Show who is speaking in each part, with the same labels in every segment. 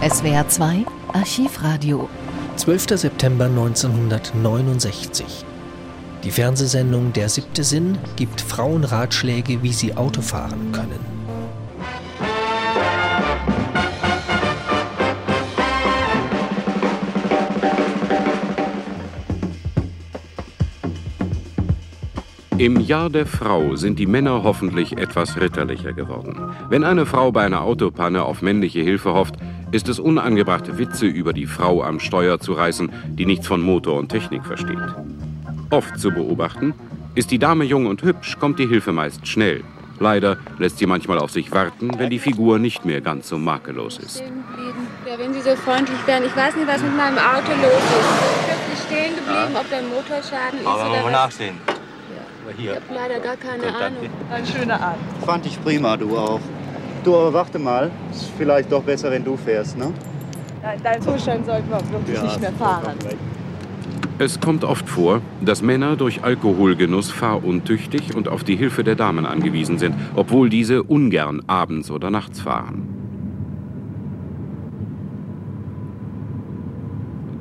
Speaker 1: SWR 2 Archivradio.
Speaker 2: 12. September 1969. Die Fernsehsendung Der siebte Sinn gibt Frauen Ratschläge, wie sie Auto fahren können.
Speaker 3: Im Jahr der Frau sind die Männer hoffentlich etwas ritterlicher geworden. Wenn eine Frau bei einer Autopanne auf männliche Hilfe hofft, ist es unangebracht, Witze über die Frau am Steuer zu reißen, die nichts von Motor und Technik versteht. Oft zu beobachten, ist die Dame jung und hübsch, kommt die Hilfe meist schnell. Leider lässt sie manchmal auf sich warten, wenn die Figur nicht mehr ganz so makellos ist.
Speaker 4: Ja, wenn Sie so freundlich wären. Ich weiß nicht, was mit meinem Auto los ist. Ich bin stehen geblieben, ob ein Motorschaden ist
Speaker 5: Aber
Speaker 4: oder
Speaker 5: mal
Speaker 4: was.
Speaker 5: nachsehen.
Speaker 4: Ich
Speaker 5: Hier.
Speaker 4: habe leider gar keine
Speaker 5: Gut,
Speaker 4: Ahnung.
Speaker 6: Ein schöner Abend.
Speaker 7: Fand ich prima, du auch. Du, aber warte mal. Ist vielleicht doch besser, wenn du fährst, ne?
Speaker 6: Deinen Zustand sollten wir wirklich nicht mehr fahren.
Speaker 3: Es kommt oft vor, dass Männer durch Alkoholgenuss fahruntüchtig und auf die Hilfe der Damen angewiesen sind, obwohl diese ungern abends oder nachts fahren.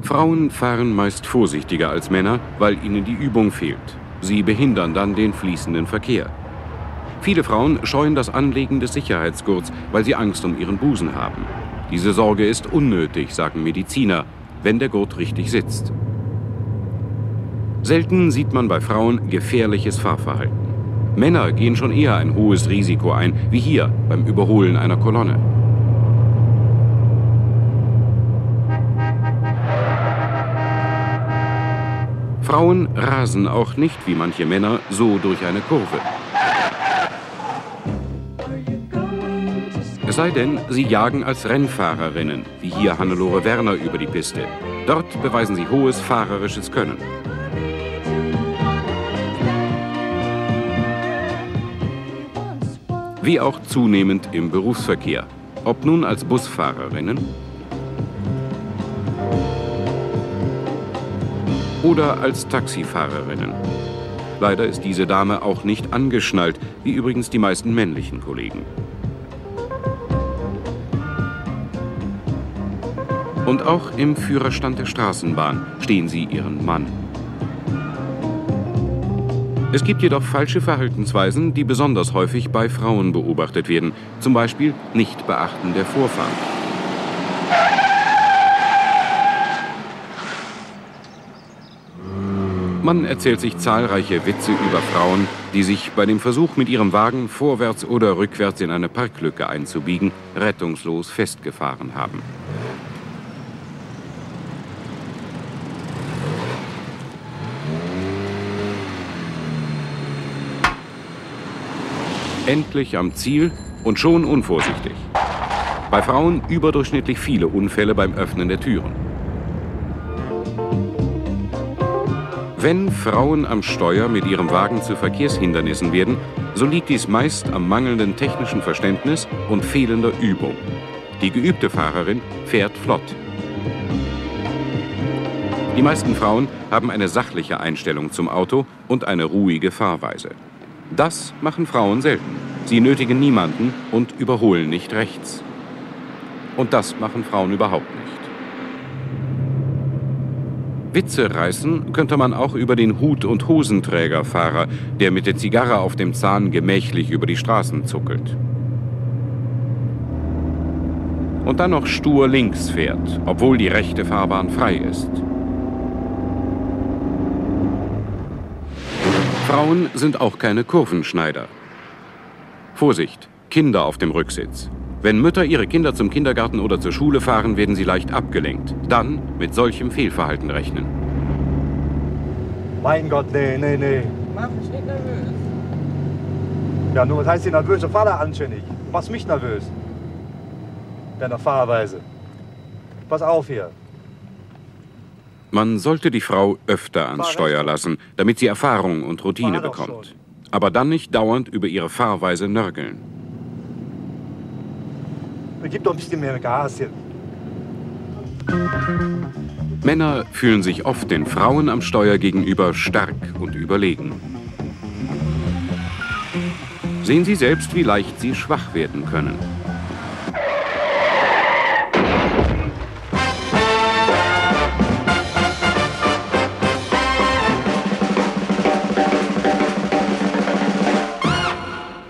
Speaker 3: Frauen fahren meist vorsichtiger als Männer, weil ihnen die Übung fehlt. Sie behindern dann den fließenden Verkehr. Viele Frauen scheuen das Anlegen des Sicherheitsgurts, weil sie Angst um ihren Busen haben. Diese Sorge ist unnötig, sagen Mediziner, wenn der Gurt richtig sitzt. Selten sieht man bei Frauen gefährliches Fahrverhalten. Männer gehen schon eher ein hohes Risiko ein, wie hier beim Überholen einer Kolonne. Frauen rasen auch nicht wie manche Männer so durch eine Kurve. Es sei denn, sie jagen als Rennfahrerinnen, wie hier Hannelore Werner über die Piste. Dort beweisen sie hohes fahrerisches Können. Wie auch zunehmend im Berufsverkehr. Ob nun als Busfahrerinnen oder als Taxifahrerinnen. Leider ist diese Dame auch nicht angeschnallt, wie übrigens die meisten männlichen Kollegen. Und auch im Führerstand der Straßenbahn stehen sie ihren Mann. Es gibt jedoch falsche Verhaltensweisen, die besonders häufig bei Frauen beobachtet werden. Zum Beispiel Nichtbeachten der Vorfahrt. Man erzählt sich zahlreiche Witze über Frauen, die sich bei dem Versuch, mit ihrem Wagen vorwärts oder rückwärts in eine Parklücke einzubiegen, rettungslos festgefahren haben. Endlich am Ziel und schon unvorsichtig. Bei Frauen überdurchschnittlich viele Unfälle beim Öffnen der Türen. Wenn Frauen am Steuer mit ihrem Wagen zu Verkehrshindernissen werden, so liegt dies meist am mangelnden technischen Verständnis und fehlender Übung. Die geübte Fahrerin fährt flott. Die meisten Frauen haben eine sachliche Einstellung zum Auto und eine ruhige Fahrweise. Das machen Frauen selten. Sie nötigen niemanden und überholen nicht rechts. Und das machen Frauen überhaupt nicht. Witze reißen könnte man auch über den Hut- und Hosenträgerfahrer, der mit der Zigarre auf dem Zahn gemächlich über die Straßen zuckelt. Und dann noch stur links fährt, obwohl die rechte Fahrbahn frei ist. Frauen sind auch keine Kurvenschneider. Vorsicht, Kinder auf dem Rücksitz. Wenn Mütter ihre Kinder zum Kindergarten oder zur Schule fahren, werden sie leicht abgelenkt. Dann mit solchem Fehlverhalten rechnen.
Speaker 8: Mein Gott, nee, nee, nee.
Speaker 6: Mach mich nicht nervös.
Speaker 8: Ja, nur was heißt die nervöse Fahr da anständig. Machst mich nervös. Deiner Fahrweise. Pass auf hier.
Speaker 3: Man sollte die Frau öfter ans Steuer lassen, damit sie Erfahrung und Routine bekommt. Aber dann nicht dauernd über ihre Fahrweise nörgeln.
Speaker 8: Gib doch ein bisschen mehr Gas hier.
Speaker 3: Männer fühlen sich oft den Frauen am Steuer gegenüber stark und überlegen. Sehen Sie selbst, wie leicht sie schwach werden können.